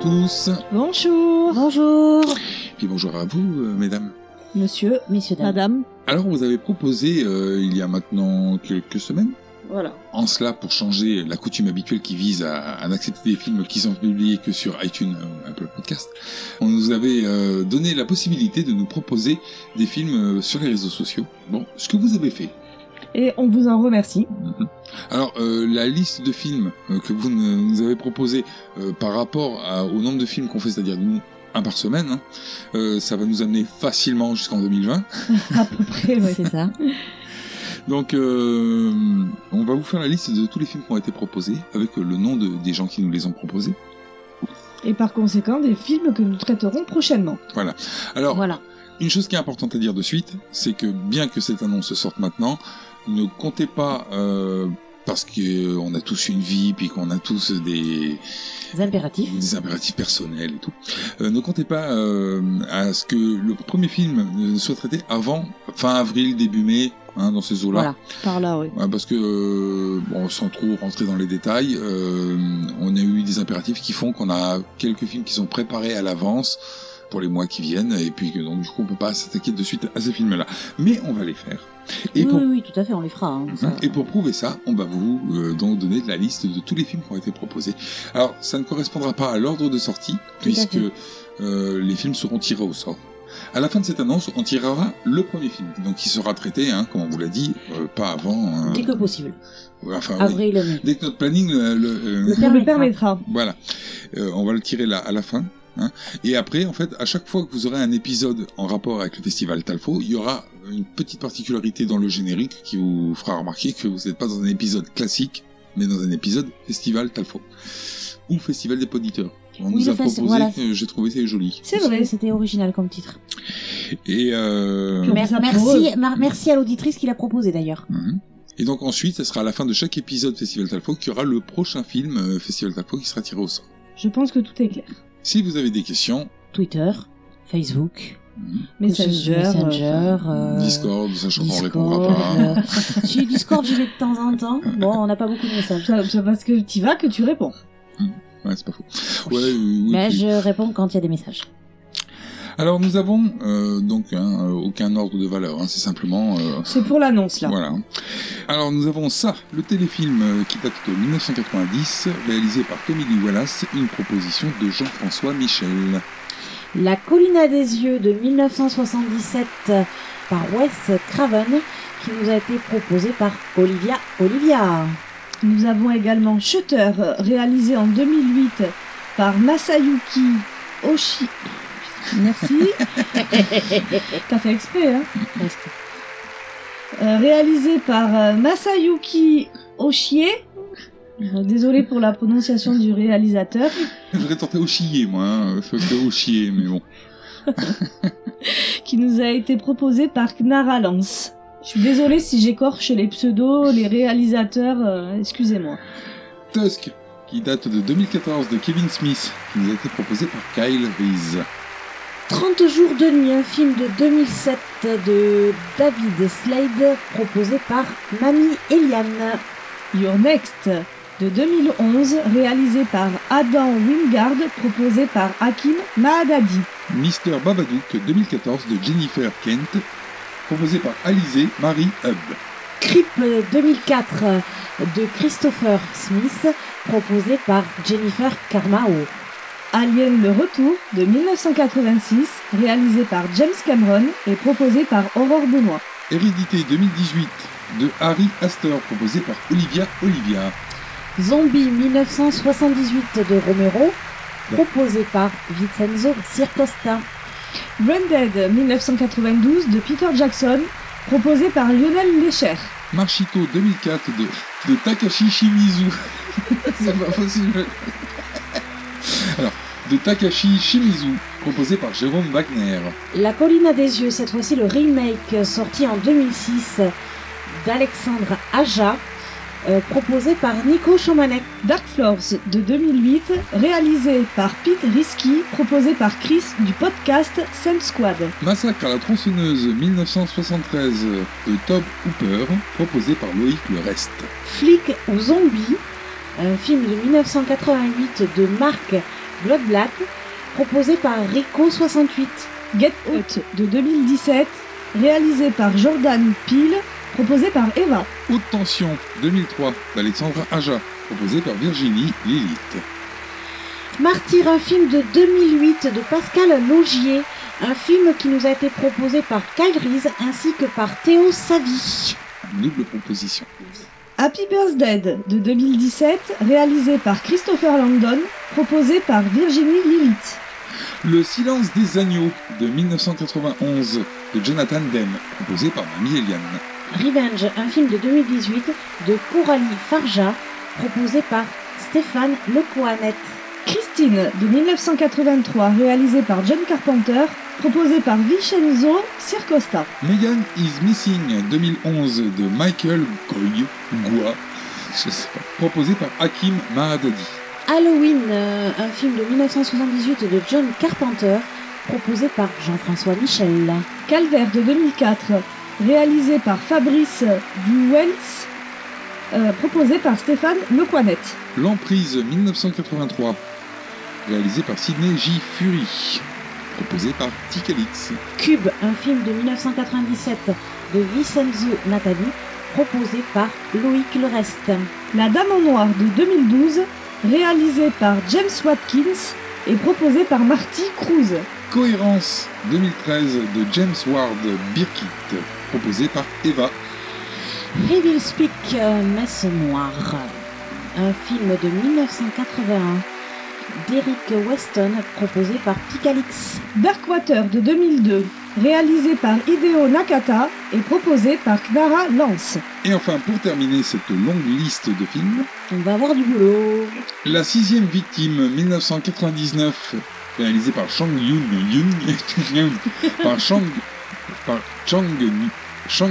tous. Bonjour. Bonjour. Puis bonjour à vous, euh, mesdames. Monsieur, Messieurs, dames. madame. Alors, vous avez proposé, euh, il y a maintenant quelques semaines, Voilà. en cela pour changer la coutume habituelle qui vise à, à n'accepter des films qui sont publiés que sur iTunes ou Apple Podcast, on nous avait euh, donné la possibilité de nous proposer des films euh, sur les réseaux sociaux. Bon, ce que vous avez fait. Et on vous en remercie. Alors, euh, la liste de films euh, que vous nous avez proposé euh, par rapport à- au nombre de films qu'on fait, c'est-à-dire nous, un par semaine, hein, euh, ça va nous amener facilement jusqu'en 2020. À peu près, ouais. C'est ça. Donc, euh, on va vous faire la liste de tous les films qui ont été proposés, avec le nom de- des gens qui nous les ont proposés. Et par conséquent, des films que nous traiterons prochainement. Alors, Voilà. une chose qui est importante à dire de suite, c'est que bien que cette annonce sorte maintenant, ne comptez pas... euh, parce qu'on a tous une vie, puis qu'on a tous des, impératifs. des impératifs personnels et tout. Euh, ne comptez pas euh, à ce que le premier film ne soit traité avant fin avril, début mai, hein, dans ces eaux-là. Voilà. Par là, oui. Ouais, parce que, euh, bon, sans trop rentrer dans les détails, euh, on a eu des impératifs qui font qu'on a quelques films qui sont préparés à l'avance pour les mois qui viennent, et puis que donc du coup on peut pas s'attaquer de suite à ces films-là. Mais on va les faire. Et oui, pour oui, oui, tout à fait, on les fera. hein, ça. Hein, Et pour prouver ça, on va vous euh, donc donner la liste de tous les films qui ont été proposés. Alors, ça ne correspondra pas à l'ordre de sortie, puisque euh, les films seront tirés au sort. À la fin de cette annonce, on tirera le premier film, donc qui sera traité, hein, comme on vous l'a dit, euh, pas avant. euh, Dès que possible. enfin, oui. Avril, mai. Dès que notre planning le, le, euh, Le On permettra. le permettra. voilà, Euh, on va le tirer là à la fin. Hein. Et après, en fait, à chaque fois que vous aurez un épisode en rapport avec le festival Talfo, il y aura une petite particularité dans le générique qui vous fera remarquer que vous n'êtes pas dans un épisode classique, mais dans un épisode festival Talfo ou festival des poditeurs. On Oui, nous a proposé, voilà. euh, j'ai trouvé c'est joli. C'est vrai. C'était original comme titre. Et euh, merci à l'auditrice qui l'a proposé d'ailleurs. mhm. Et donc ensuite, ce sera à la fin de chaque épisode Festival Talfo qu'il y aura le prochain film euh, Festival Talfo qui sera tiré au sort. Je pense que tout est clair. Si vous avez des questions, Twitter, Facebook, Messenger. Messenger, euh, euh, Discord, sachant qu'on répondra pas. euh, si Discord, j'y vais de temps en temps. Bon, on n'a pas beaucoup de messages. C'est parce que tu vas que tu réponds. Ouais, c'est pas faux. Ouais, oui, Mais je réponds quand il y a des messages. Alors nous avons euh, donc hein, euh, aucun ordre de valeur, hein, c'est simplement euh, C'est pour l'annonce, là. voilà. Alors nous avons ça, le téléfilm euh, qui date de 1990, réalisé par Tommy Lee Wallace, une proposition de Jean-François Michel. La colline à des yeux de 1977 par Wes Craven qui nous a été proposé par Olivia Olivia. Nous avons également Shutter, réalisé en 2008 par Masayuki Oshi. Merci. T'as fait exprès, hein Euh, Réalisé par euh, Masayuki Oshie. Euh, Désolé pour la prononciation du réalisateur. J'aurais tenté chier moi, hein, que au chier, mais bon. qui nous a été proposé par Knara Lance. Je suis désolée si j'écorche les pseudos, les réalisateurs, euh, excusez-moi. Tusk, qui date de 2014 de Kevin Smith, qui nous a été proposé par Kyle Reese. 30 jours de nuit, un film de 2007 de David Slade proposé par Mamie Eliane. Your Next de 2011, réalisé par Adam Wingard, proposé par Hakim Mahadadi. Mister Babadook 2014 de Jennifer Kent, proposé par Alizé Marie Hub. Creep 2004 de Christopher Smith proposé par Jennifer Carmao. Alien le retour de 1986, réalisé par James Cameron et proposé par Aurore Benoît. Hérédité 2018 de Harry Astor, proposé par Olivia Olivia. Zombie 1978 de Romero proposé par Vincenzo Circosta. Branded 1992 de Peter Jackson, proposé par Lionel Lécher. Marchito 2004 de, de Takashi Shimizu. C'est pas possible. De Takashi Shimizu, proposé par Jérôme Wagner. La colline à des yeux, cette fois-ci le remake sorti en 2006 d'Alexandre Aja, euh, proposé par Nico Chomanek. Dark Floors de 2008, réalisé par Pete Risky, proposé par Chris du podcast Sun Squad. Massacre à la tronçonneuse 1973 de Tob Hooper, proposé par Loïc Le Reste. Flic ou zombie, un film de 1988 de Marc Bloodblack, proposé par Rico68. Get Out de 2017, réalisé par Jordan Peele, proposé par Eva. Haute tension 2003 d'Alexandra Aja, proposé par Virginie Lilith. Martyr, un film de 2008 de Pascal Logier, un film qui nous a été proposé par Kyle Reese ainsi que par Théo Savi. Double proposition. Happy Birthday de 2017, réalisé par Christopher Landon, proposé par Virginie Lilith. Le silence des agneaux de 1991 de Jonathan Demme, proposé par Mamie Eliane. Revenge, un film de 2018 de Coralie Farja, proposé par Stéphane Lecoanet. Christine de 1983, réalisé par John Carpenter, proposé par Vincenzo Circosta. Megan is Missing 2011 de Michael Goy, Goua, je sais pas, proposé par Hakim Mahadadi. Halloween, euh, un film de 1978 de John Carpenter, proposé par Jean-François Michel. Calvaire de 2004, réalisé par Fabrice Duwels, euh, proposé par Stéphane Lecoinet. L'emprise 1983, réalisé par Sidney J. Fury, proposé par Tikalix. Cube, un film de 1997 de Vincenzo Natali, proposé par Loïc Lerest. La Dame en Noir de 2012, réalisé par James Watkins et proposé par Marty Cruz. Cohérence 2013 de James Ward Birkitt, proposé par Eva. Evil Speak, euh, Messe Noire, un film de 1981 d'Eric Weston, proposé par Picalix. Darkwater de 2002, réalisé par Hideo Nakata et proposé par Clara Lance. Et enfin, pour terminer cette longue liste de films, On va avoir du boulot. La sixième victime 1999, réalisé par Chang Yun Yun, par Chang, par Chang, Chang,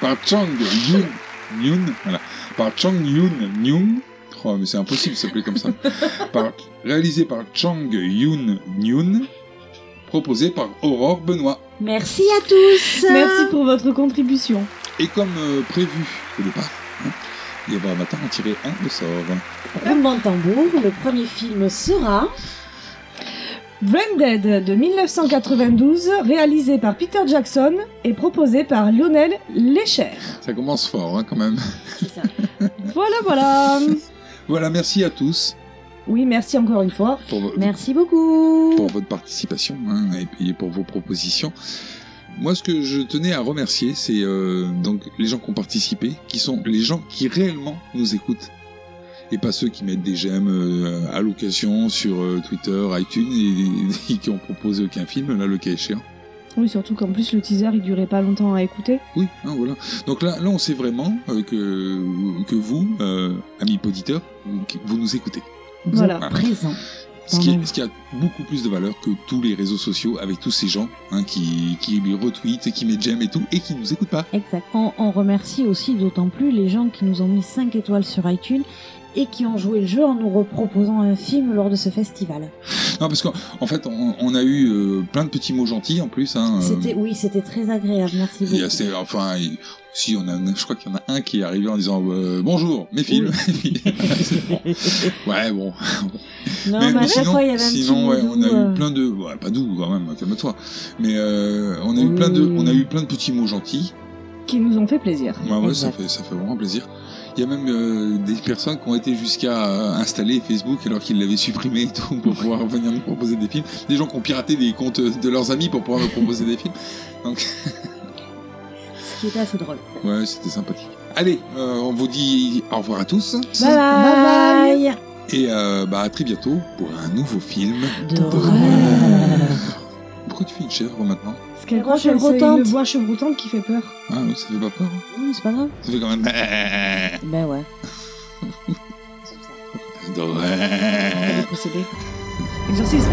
par Chang Yun Yun, voilà, par Chang Yun Nyung. Oh, mais c'est impossible de s'appeler comme ça. Par, réalisé par Chang Yun Nyun, proposé par Aurore Benoît. Merci à tous. Merci pour votre contribution. Et comme euh, prévu au départ, hein, il va maintenant en tirer un au sort. Roulement de tambour, le premier film sera Branded de 1992, réalisé par Peter Jackson et proposé par Lionel Lécher. Ça commence fort hein, quand même. Voilà, voilà. Voilà, merci à tous Oui, merci encore une fois. pour, Merci beaucoup. pour votre participation hein, et pour vos propositions. Moi, ce que je tenais à remercier, c'est euh, donc les gens qui ont participé, qui sont les gens qui réellement nous écoutent. Et pas ceux qui mettent des j'aime euh, à l'occasion sur euh, Twitter, iTunes et, et qui ont proposé aucun film, là, le cas échéant. Oui, surtout qu'en plus le teaser il durait pas longtemps à écouter. Oui, hein, voilà. Donc là, là, on sait vraiment euh, que, que vous, euh, amis auditeurs, vous, vous nous écoutez. Vous Voilà. êtes présent. Ce qui, est- ce qui a beaucoup plus de valeur que tous les réseaux sociaux avec tous ces gens hein, qui, qui lui retweetent, qui mettent j'aime et tout, et qui nous écoutent pas. Exact. On, on remercie aussi d'autant plus les gens qui nous ont mis 5 étoiles sur iTunes et qui ont joué le jeu en nous reproposant un film lors de ce festival. Non, parce qu'en en fait, on, on a eu euh, plein de petits mots gentils en plus. Hein, euh, C'était, oui, c'était très agréable. Merci beaucoup. enfin, il- si on a, je crois qu'il y en a un qui est arrivé en disant euh, bonjour, mes films. Bon. Ouais, bon. Non, Mais- mais, à mais chaque sinon, fois, il y avait un sinon, petit ouais, mot on a euh. eu plein de, ouais, pas doux quand même, calme-toi. Mais euh, on a eu Oui. plein de, on a eu plein de petits mots gentils. Qui nous ont fait plaisir. Ouais, ouais, ça fait, ça fait vraiment plaisir. Il y a même euh, des personnes qui ont été jusqu'à euh, installer Facebook alors qu'ils l'avaient supprimé et tout pour pouvoir venir nous proposer des films. Des gens qui ont piraté des comptes de leurs amis pour pouvoir nous proposer des films. Donc, Ce qui était assez drôle. ouais, c'était sympathique. Allez, euh, on vous dit au revoir à tous Bye bye. bye. et euh, bah, à très bientôt pour un nouveau film. D'horreur. Pourquoi tu fais une chèvre maintenant Parce qu'elle croit voix que c'est une voix chevrotante qui fait peur. Ah oui, ça fait pas peur. hein Hum, c'est pas grave. Ça fait quand même. Ben ouais. Possédée. Exorcisme.